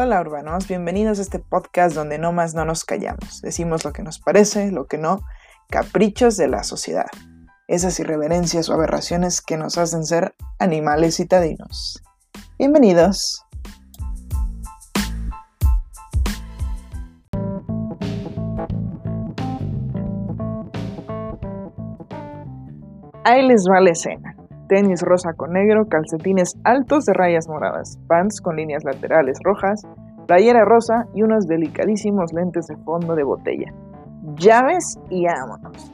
Hola urbanos, bienvenidos a este podcast donde no más no nos callamos, decimos lo que nos parece, lo que no, caprichos de la sociedad, esas irreverencias o aberraciones que nos hacen ser animales citadinos. Bienvenidos. Ahí les va la escena tenis rosa con negro, calcetines altos de rayas moradas, pants con líneas laterales rojas, playera rosa y unos delicadísimos lentes de fondo de botella. Llaves y vámonos.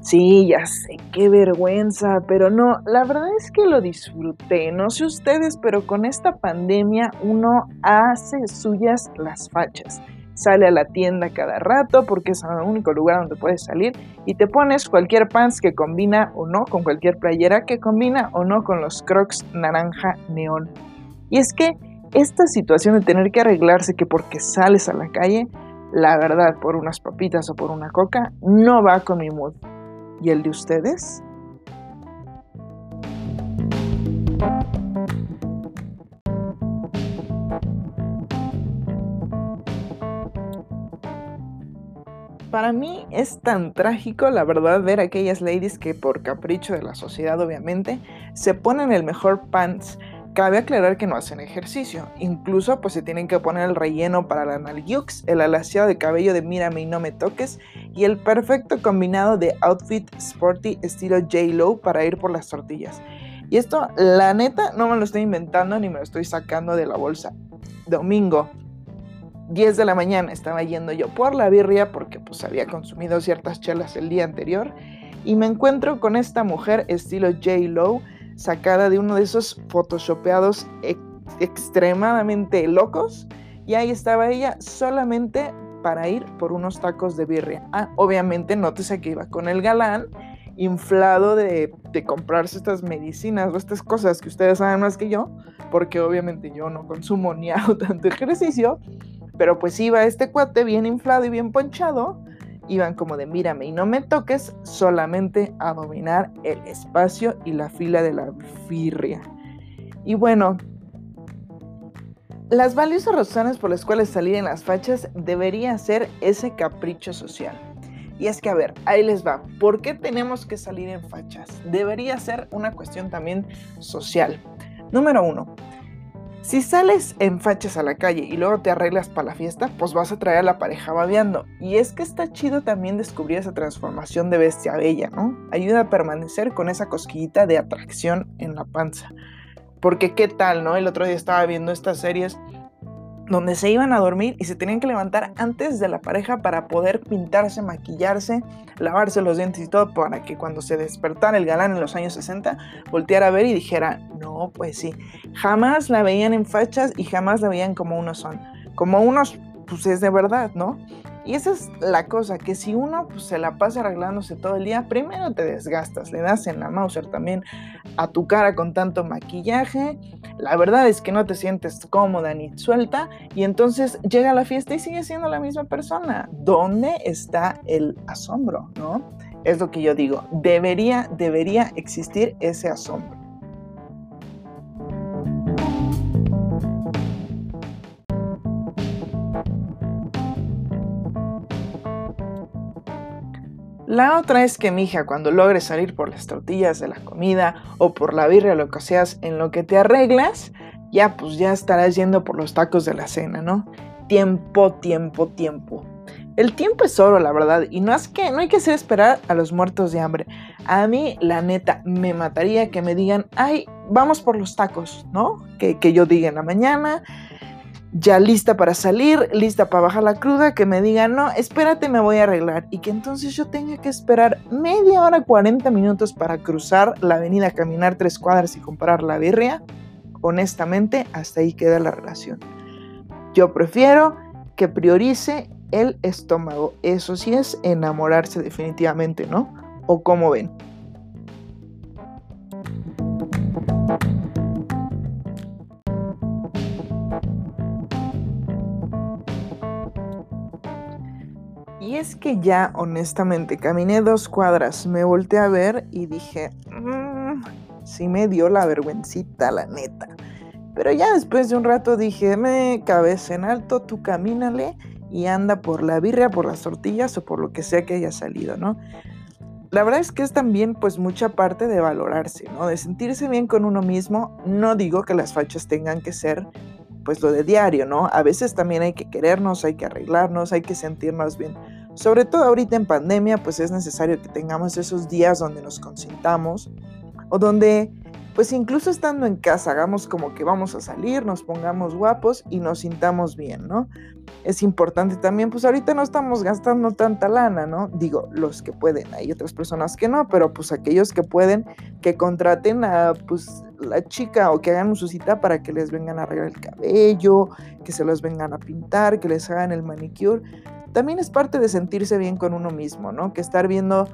Sí, ya sé, qué vergüenza, pero no, la verdad es que lo disfruté, no sé ustedes, pero con esta pandemia uno hace suyas las fachas sale a la tienda cada rato porque es el único lugar donde puedes salir y te pones cualquier pants que combina o no con cualquier playera que combina o no con los crocs naranja neón. Y es que esta situación de tener que arreglarse que porque sales a la calle, la verdad, por unas papitas o por una coca, no va con mi mood. ¿Y el de ustedes? Para mí es tan trágico, la verdad, ver aquellas ladies que por capricho de la sociedad, obviamente, se ponen el mejor pants. Cabe aclarar que no hacen ejercicio, incluso pues se tienen que poner el relleno para la nalgiux, el alaciado de cabello de mírame y no me toques y el perfecto combinado de outfit sporty estilo J-Lo para ir por las tortillas. Y esto, la neta, no me lo estoy inventando ni me lo estoy sacando de la bolsa. Domingo, 10 de la mañana estaba yendo yo por la birria porque pues había consumido ciertas chelas el día anterior y me encuentro con esta mujer estilo J. Lo sacada de uno de esos photoshopeados extremadamente locos y ahí estaba ella solamente para ir por unos tacos de birria. Ah, obviamente nótese que iba con el galán inflado de, de, comprarse estas medicinas o estas cosas que ustedes saben más que yo, porque obviamente yo no consumo ni hago tanto ejercicio, pero pues iba este cuate bien inflado y bien ponchado. Iban como de mírame y no me toques solamente a dominar el espacio y la fila de la firria. Y bueno, las valiosas razones por las cuales salir en las fachas debería ser ese capricho social. Y es que, a ver, ahí les va. ¿Por qué tenemos que salir en fachas? Debería ser una cuestión también social. Número uno, si sales en fachas a la calle y luego te arreglas para la fiesta, pues vas a traer a la pareja babeando. Y es que está chido también descubrir esa transformación de bestia bella, ¿no? Ayuda a permanecer con esa cosquillita de atracción en la panza. Porque qué tal, ¿no? El otro día estaba viendo estas series donde se iban a dormir y se tenían que levantar antes de la pareja para poder pintarse, maquillarse, lavarse los dientes y todo para que cuando se despertara el galán en los años 60 volteara a ver y dijera, no, pues sí, jamás la veían en fachas y jamás la veían como unos son, como unos, pues es de verdad, ¿no? Y esa es la cosa, que si uno pues, se la pasa arreglándose todo el día, primero te desgastas, le das en la Mauser también a tu cara con tanto maquillaje, la verdad es que no te sientes cómoda ni suelta y entonces llega la fiesta y sigue siendo la misma persona. ¿Dónde está el asombro, no? Es lo que yo digo, debería, debería existir ese asombro. La otra es que, mija, cuando logres salir por las tortillas de la comida o por la birria lo que seas en lo que te arreglas, ya pues ya estarás yendo por los tacos de la cena, ¿no? Tiempo, tiempo, tiempo. El tiempo es oro, la verdad, y no es que no hay que hacer esperar a los muertos de hambre. A mí, la neta, me mataría que me digan, ay, vamos por los tacos, ¿no? Que, que yo diga en la mañana, ya lista para salir, lista para bajar la cruda, que me diga, no, espérate, me voy a arreglar. Y que entonces yo tenga que esperar media hora, 40 minutos para cruzar la avenida, caminar tres cuadras y comprar la birria. Honestamente, hasta ahí queda la relación. Yo prefiero que priorice el estómago. Eso sí es enamorarse definitivamente, ¿no? ¿O cómo ven? Que ya, honestamente, caminé dos cuadras, me volteé a ver y dije, mmm, sí me dio la vergüencita, la neta. Pero ya después de un rato dije, me cabeza en alto, tú camínale y anda por la birria, por las tortillas o por lo que sea que haya salido, ¿no? La verdad es que es también pues mucha parte de valorarse, ¿no? De sentirse bien con uno mismo. No digo que las fachas tengan que ser pues lo de diario, ¿no? A veces también hay que querernos, hay que arreglarnos, hay que sentirnos bien. Sobre todo ahorita en pandemia, pues es necesario que tengamos esos días donde nos consintamos o donde pues incluso estando en casa, hagamos como que vamos a salir, nos pongamos guapos y nos sintamos bien, ¿no? Es importante también, pues ahorita no estamos gastando tanta lana, ¿no? Digo, los que pueden, hay otras personas que no, pero pues aquellos que pueden, que contraten a pues la chica o que hagan su cita para que les vengan a arreglar el cabello, que se los vengan a pintar, que les hagan el manicure. También es parte de sentirse bien con uno mismo, ¿no? Que estar viendo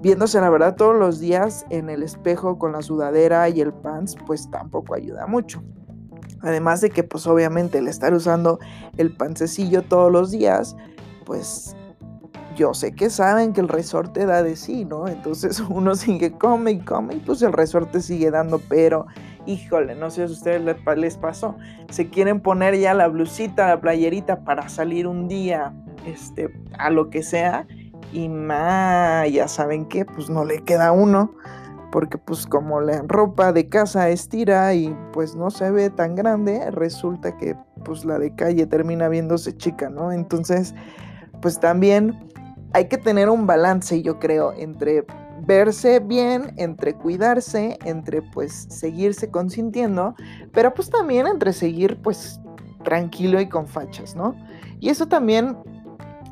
viéndose la verdad todos los días en el espejo con la sudadera y el pants, pues tampoco ayuda mucho. Además de que pues obviamente el estar usando el pancecillo todos los días, pues yo sé que saben que el resorte da de sí, ¿no? Entonces uno sigue come y come y pues el resorte sigue dando, pero híjole, no sé si a ustedes les pasó, se quieren poner ya la blusita, la playerita para salir un día, este, a lo que sea y ma, ya saben que pues no le queda uno porque pues como la ropa de casa estira y pues no se ve tan grande, resulta que pues la de calle termina viéndose chica, ¿no? Entonces, pues también hay que tener un balance, yo creo, entre verse bien, entre cuidarse, entre pues seguirse consintiendo, pero pues también entre seguir pues tranquilo y con fachas, ¿no? Y eso también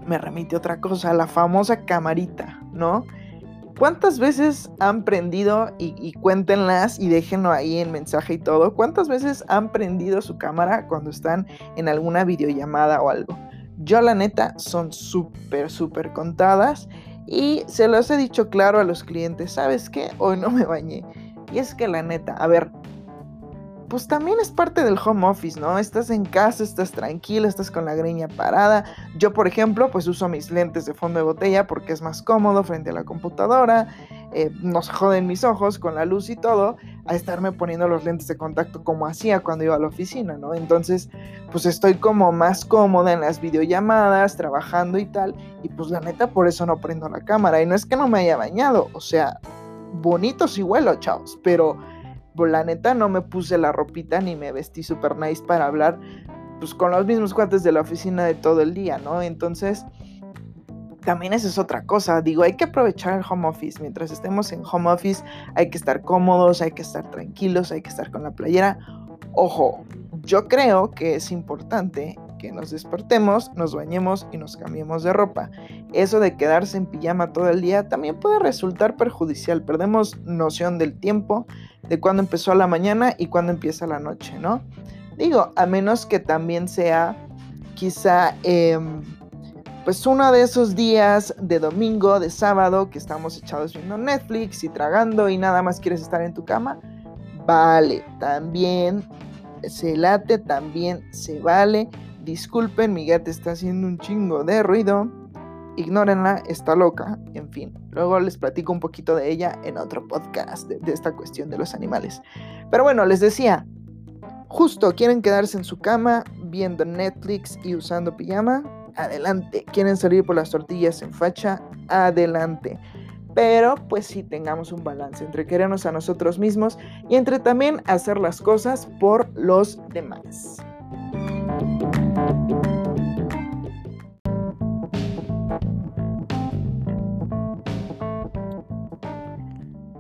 me remite otra cosa, la famosa camarita, ¿no? ¿Cuántas veces han prendido, y, cuéntenlas y déjenlo ahí en mensaje y todo, cuántas veces han prendido su cámara cuando están en alguna videollamada o algo? Yo la neta son súper, súper contadas y se los he dicho claro a los clientes, ¿sabes qué? Hoy no me bañé. Y es que la neta, a ver, pues también es parte del home office, ¿no? Estás en casa, estás tranquila, estás con la greña parada. Yo, por ejemplo, pues uso mis lentes de fondo de botella porque es más cómodo frente a la computadora. Eh, no se joden mis ojos con la luz y todo, a estarme poniendo los lentes de contacto como hacía cuando iba a la oficina, ¿no? Entonces, pues estoy como más cómoda en las videollamadas, trabajando y tal, y pues la neta por eso no prendo la cámara. Y no es que no me haya bañado, o sea, bonito sí huelo, chavos, pero pues la neta no me puse la ropita ni me vestí super nice para hablar pues con los mismos cuates de la oficina de todo el día, ¿no? Entonces, también esa es otra cosa. Digo, hay que aprovechar el home office. Mientras estemos en home office, hay que estar cómodos, hay que estar tranquilos, hay que estar con la playera. Ojo, yo creo que es importante que nos despertemos, nos bañemos y nos cambiemos de ropa. Eso de quedarse en pijama todo el día también puede resultar perjudicial. Perdemos noción del tiempo, de cuándo empezó la mañana y cuándo empieza la noche, ¿no? Digo, a menos que también sea quizá em, pues uno de esos días de domingo, de sábado, que estamos echados viendo Netflix y tragando y nada más quieres estar en tu cama. Vale, también se late, también se vale. Disculpen, mi gata está haciendo un chingo de ruido. Ignórenla, está loca. En fin, luego les platico un poquito de ella en otro podcast de, de esta cuestión de los animales. Pero bueno, les decía, justo quieren quedarse en su cama viendo Netflix y usando pijama. Adelante. ¿Quieren salir por las tortillas en facha? Adelante pero pues sí tengamos un balance entre querernos a nosotros mismos y entre también hacer las cosas por los demás.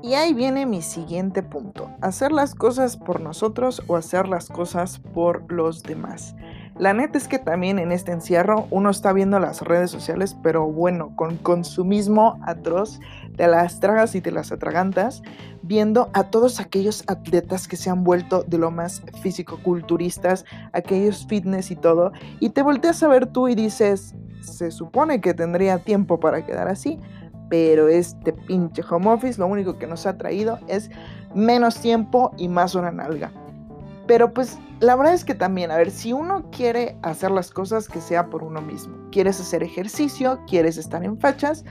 Y ahí viene mi siguiente punto, hacer las cosas por nosotros o hacer las cosas por los demás. La neta es que también en este encierro uno está viendo las redes sociales, pero bueno, con consumismo atroz, te las tragas y te las atragantas, viendo a todos aquellos atletas que se han vuelto de lo más físico-culturistas, aquellos fitness y todo, y te volteas a ver tú y dices, se supone que tendría tiempo para quedar así, pero este pinche home office lo único que nos ha traído es menos tiempo y más una nalga. Pero pues la verdad es que también, a ver, si uno quiere hacer las cosas que sea por uno mismo, quieres hacer ejercicio, quieres estar en fachas,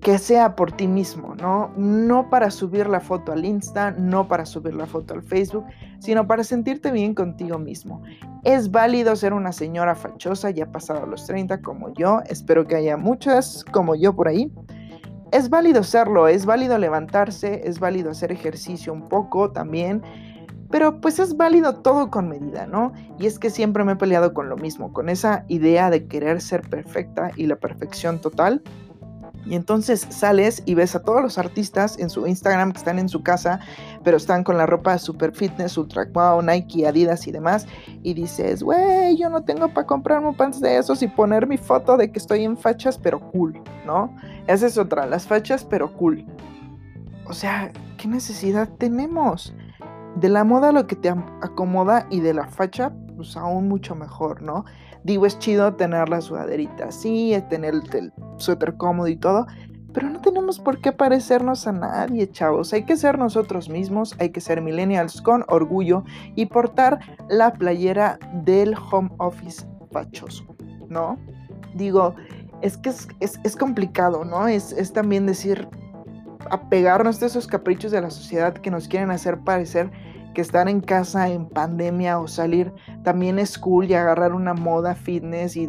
que sea por ti mismo, ¿no? No para subir la foto al Insta, no para subir la foto al Facebook, sino para sentirte bien contigo mismo. Es válido ser una señora fachosa ya pasado los 30 como yo, espero que haya muchas como yo por ahí. Es válido serlo, es válido levantarse, es válido hacer ejercicio un poco también, pero pues es válido todo con medida, ¿no? Y es que siempre me he peleado con lo mismo, con esa idea de querer ser perfecta y la perfección total y entonces sales y ves a todos los artistas en su Instagram que están en su casa, pero están con la ropa super fitness, ultra wow, Nike, Adidas y demás. Y dices, güey, yo no tengo para comprarme pants de esos y poner mi foto de que estoy en fachas, pero cool, ¿no? Esa es otra, las fachas, pero cool. O sea, ¿qué necesidad tenemos? De la moda lo que te acomoda y de la facha, pues aún mucho mejor, ¿no? Digo, es chido tener la sudaderita así, tener el, suéter cómodo y todo, pero no tenemos por qué parecernos a nadie, chavos. Hay que ser nosotros mismos, hay que ser millennials con orgullo y portar la playera del home office fachoso, ¿no? Digo, es que es, complicado, ¿no? Es, es también decir, apegarnos a esos caprichos de la sociedad que nos quieren hacer parecer que estar en casa en pandemia o salir también es cool y agarrar una moda fitness y...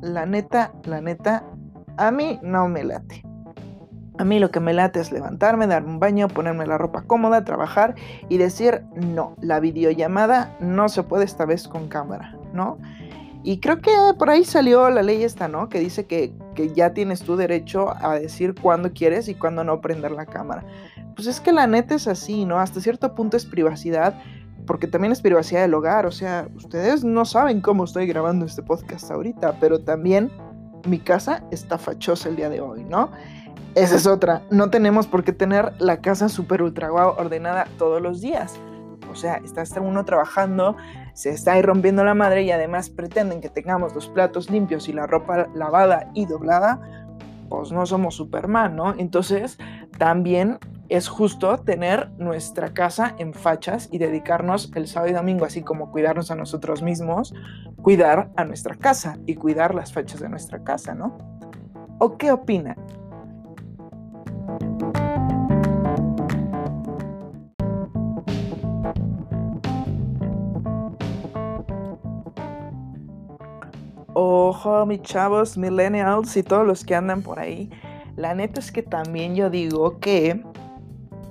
la neta, la neta, a mí no me late. A mí lo que me late es levantarme, darme un baño, ponerme la ropa cómoda, trabajar y decir, no, la videollamada no se puede esta vez con cámara, ¿no? Y creo que por ahí salió la ley esta, ¿no? Que dice que, que ya tienes tu derecho a decir cuándo quieres y cuándo no prender la cámara pues es que la neta es así, ¿no? Hasta cierto punto es privacidad, porque también es privacidad del hogar, o sea, ustedes no saben cómo estoy grabando este podcast ahorita, pero también mi casa está fachosa el día de hoy, ¿no? Esa es otra, no tenemos por qué tener la casa súper ultra guau ordenada todos los días. O sea, está uno trabajando, se está ahí rompiendo la madre y además pretenden que tengamos los platos limpios y la ropa lavada y doblada, pues no somos Superman, ¿no? Entonces, también es justo tener nuestra casa en fachas y dedicarnos el sábado y domingo, así como cuidarnos a nosotros mismos, cuidar a nuestra casa y cuidar las fachas de nuestra casa, ¿no? ¿O qué opinan? Ojo, mis chavos, millennials y todos los que andan por ahí. La neta es que también yo digo que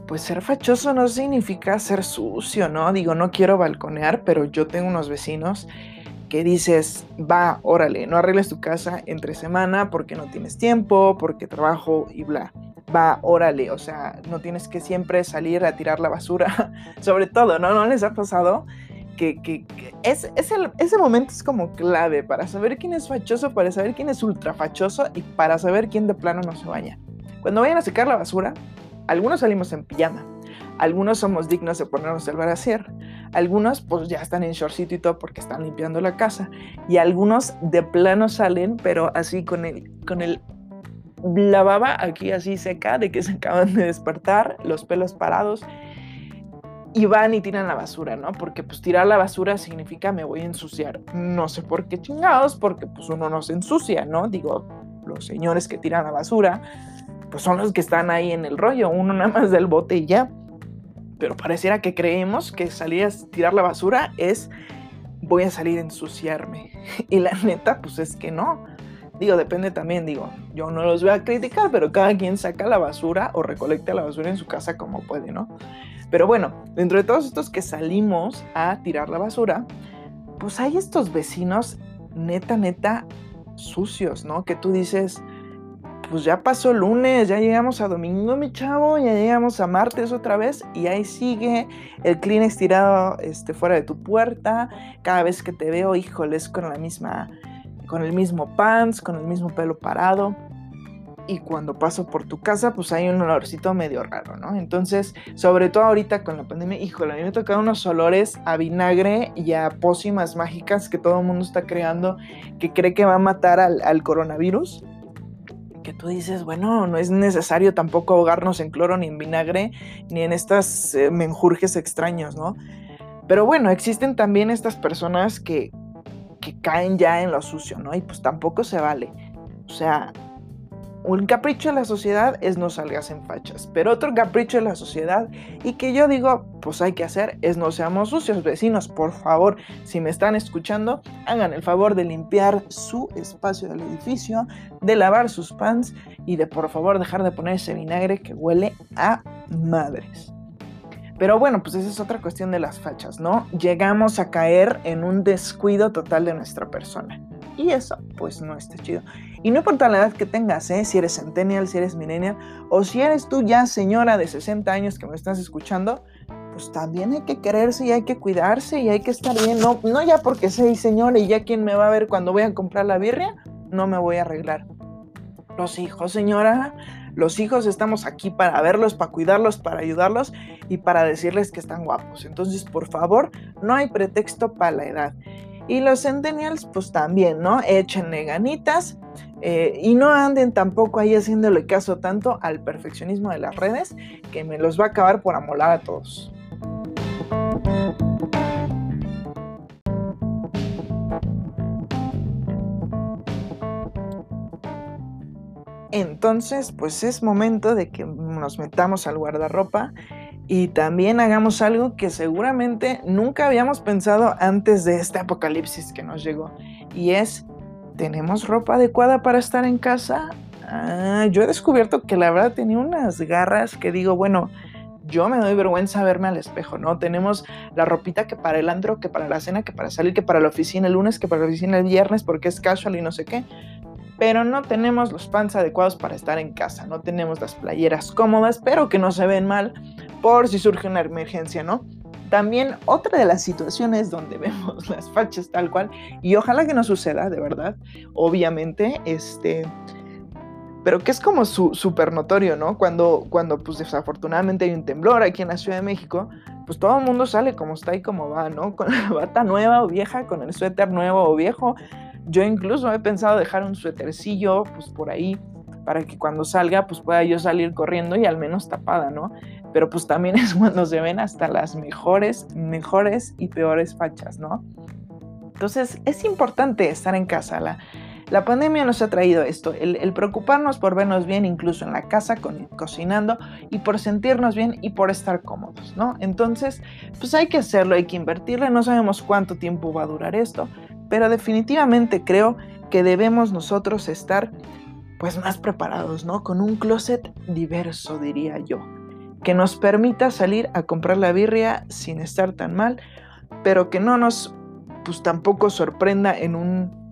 pues ser fachoso no significa ser sucio, ¿no? Digo, no quiero balconear, pero yo tengo unos vecinos que dices, va, órale, no arregles tu casa entre semana porque no tienes tiempo, porque trabajo y bla. Va, órale, o sea, no tienes que siempre salir a tirar la basura, sobre todo, ¿no? ¿No les ha pasado? Que, es, ese momento es como clave para saber quién es fachoso, para saber quién es ultra fachoso y para saber quién de plano no se baña. Cuando vayan a secar la basura, algunos salimos en pijama, algunos somos dignos de ponernos el brasier, algunos pues ya están en shortcito y todo porque están limpiando la casa y algunos de plano salen pero así con el, con el la baba aquí así seca de que se acaban de despertar, los pelos parados y van y tiran la basura, ¿no? Porque pues tirar la basura significa me voy a ensuciar. No sé por qué chingados, porque pues uno no se ensucia, ¿no? Digo, los señores que tiran la basura pues son los que están ahí en el rollo, uno nada más del bote y ya. Pero pareciera que creemos que salir a tirar la basura es voy a salir a ensuciarme. Y la neta, pues es que no. Digo, depende también, digo, yo no los voy a criticar, pero cada quien saca la basura o recolecta la basura en su casa como puede, ¿no? Pero bueno, dentro de todos estos que salimos a tirar la basura, pues hay estos vecinos neta, neta sucios, ¿no? Que tú dices, pues ya pasó lunes, ya llegamos a domingo, mi chavo, ya llegamos a martes otra vez y ahí sigue el Kleenex tirado este, fuera de tu puerta. Cada vez que te veo, híjoles, con la misma, con el mismo pants, con el mismo pelo parado. Y cuando paso por tu casa, pues hay un olorcito medio raro, ¿no? Entonces, sobre todo ahorita con la pandemia, híjole, a mí me tocado unos olores a vinagre y a pócimas mágicas que todo el mundo está creando, que cree que va a matar al, al coronavirus que tú dices, bueno, no es necesario tampoco ahogarnos en cloro ni en vinagre ni en estas eh, menjurjes extraños, ¿no? Pero bueno, existen también estas personas que, que caen ya en lo sucio, ¿no? Y pues tampoco se vale. O sea, un capricho de la sociedad es no salgas en fachas, pero otro capricho de la sociedad y que yo digo, pues hay que hacer es no seamos sucios, vecinos, por favor, si me están escuchando, hagan el favor de limpiar su espacio del edificio, de lavar sus pants y de por favor dejar de poner ese vinagre que huele a madres. Pero bueno, pues esa es otra cuestión de las fachas, ¿no? Llegamos a caer en un descuido total de nuestra persona. Y eso, pues no está chido. Y no importa la edad que tengas, ¿eh? si eres centennial, si eres millennial, o si eres tú ya señora de 60 años que me estás escuchando, pues también hay que quererse y hay que cuidarse y hay que estar bien. No, no ya porque soy señora y ya quien me va a ver cuando voy a comprar la birria, no me voy a arreglar. Los hijos, señora, los hijos estamos aquí para verlos, para cuidarlos, para ayudarlos y para decirles que están guapos. Entonces, por favor, no hay pretexto para la edad. Y los centennials, pues también, ¿no? Échenle ganitas eh, y no anden tampoco ahí haciéndole caso tanto al perfeccionismo de las redes, que me los va a acabar por amolar a todos. Entonces, pues es momento de que nos metamos al guardarropa y también hagamos algo que seguramente nunca habíamos pensado antes de este apocalipsis que nos llegó. Y es, ¿tenemos ropa adecuada para estar en casa? Ah, yo he descubierto que la verdad tenía unas garras que digo, bueno, yo me doy vergüenza verme al espejo, ¿no? Tenemos la ropita que para el andro, que para la cena, que para salir, que para la oficina el lunes, que para la oficina el viernes, porque es casual y no sé qué pero no tenemos los pants adecuados para estar en casa, no tenemos las playeras cómodas, pero que no se ven mal por si surge una emergencia, ¿no? También otra de las situaciones donde vemos las fachas tal cual, y ojalá que no suceda, de verdad, obviamente, este, pero que es como súper notorio, ¿no? Cuando, cuando, pues desafortunadamente hay un temblor aquí en la Ciudad de México, pues todo el mundo sale como está y como va, ¿no? Con la bata nueva o vieja, con el suéter nuevo o viejo, yo incluso he pensado dejar un suétercillo pues por ahí para que cuando salga pues pueda yo salir corriendo y al menos tapada, ¿no? Pero pues también es cuando se ven hasta las mejores, mejores y peores fachas, ¿no? Entonces es importante estar en casa. La, la pandemia nos ha traído esto, el, preocuparnos por vernos bien incluso en la casa, cocinando y por sentirnos bien y por estar cómodos, ¿no? Entonces, pues hay que hacerlo, hay que invertirle, no sabemos cuánto tiempo va a durar esto, pero definitivamente creo que debemos nosotros estar pues más preparados, ¿no? Con un closet diverso, diría yo, que nos permita salir a comprar la birria sin estar tan mal, pero que no nos pues tampoco sorprenda en un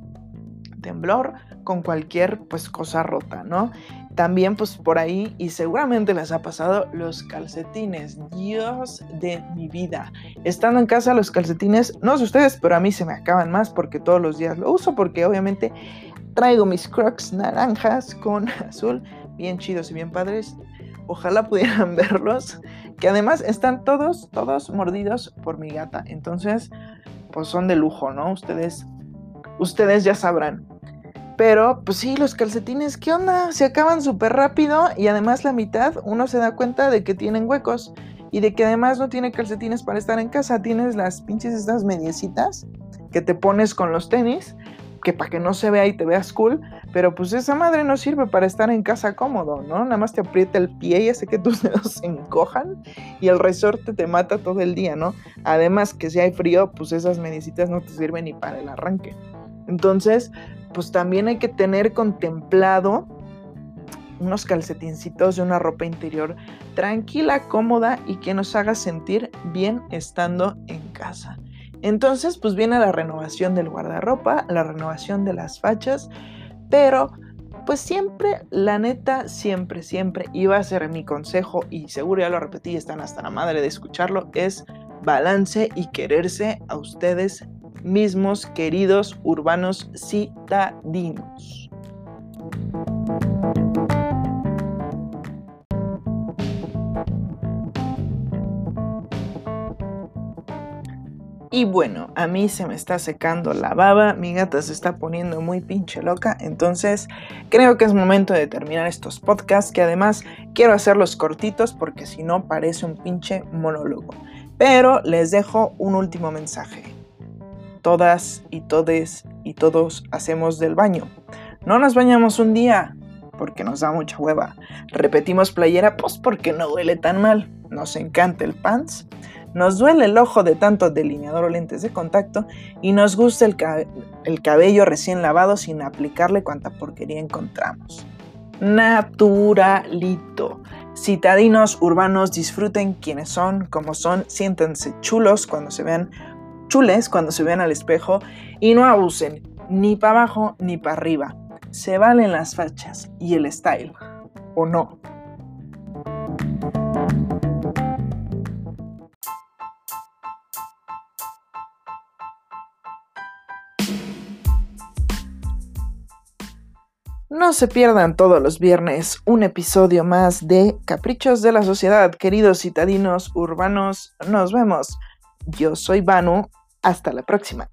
temblor con cualquier pues cosa rota, ¿no? También pues por ahí, y seguramente les ha pasado, los calcetines. Dios de mi vida. Estando en casa los calcetines, no sé ustedes, pero a mí se me acaban más porque todos los días lo uso porque obviamente traigo mis crocs naranjas con azul, bien chidos y bien padres. Ojalá pudieran verlos, que además están todos, todos mordidos por mi gata. Entonces, pues son de lujo, ¿no? Ustedes, ustedes ya sabrán. Pero, pues sí, los calcetines, ¿qué onda? Se acaban súper rápido y además la mitad uno se da cuenta de que tienen huecos y de que además no tiene calcetines para estar en casa. Tienes las pinches estas mediecitas que te pones con los tenis, que para que no se vea y te veas cool, pero pues esa madre no sirve para estar en casa cómodo, ¿no? Nada más te aprieta el pie y hace que tus dedos se encojan y el resorte te mata todo el día, ¿no? Además que si hay frío, pues esas mediecitas no te sirven ni para el arranque. Entonces, pues también hay que tener contemplado unos calcetincitos de una ropa interior tranquila, cómoda y que nos haga sentir bien estando en casa. Entonces, pues viene la renovación del guardarropa, la renovación de las fachas, pero pues siempre, la neta, siempre, siempre, iba a ser mi consejo y seguro ya lo repetí, están hasta la madre de escucharlo, es balance y quererse a ustedes mismos queridos urbanos citadinos. Y bueno, a mí se me está secando la baba, mi gata se está poniendo muy pinche loca, entonces creo que es momento de terminar estos podcasts, que además quiero hacerlos cortitos porque si no parece un pinche monólogo. Pero les dejo un último mensaje todas y todes y todos hacemos del baño. No nos bañamos un día, porque nos da mucha hueva. Repetimos playera, pues porque no duele tan mal. Nos encanta el pants. Nos duele el ojo de tanto delineador o lentes de contacto y nos gusta el, el cabello recién lavado sin aplicarle cuanta porquería encontramos. Naturalito. Citadinos urbanos disfruten quienes son, como son, siéntense chulos cuando se vean chules cuando se vean al espejo y no abusen ni para abajo ni para arriba. Se valen las fachas y el style, ¿o no? No se pierdan todos los viernes un episodio más de Caprichos de la Sociedad, queridos citadinos urbanos. Nos vemos. Yo soy Banu. Hasta la próxima.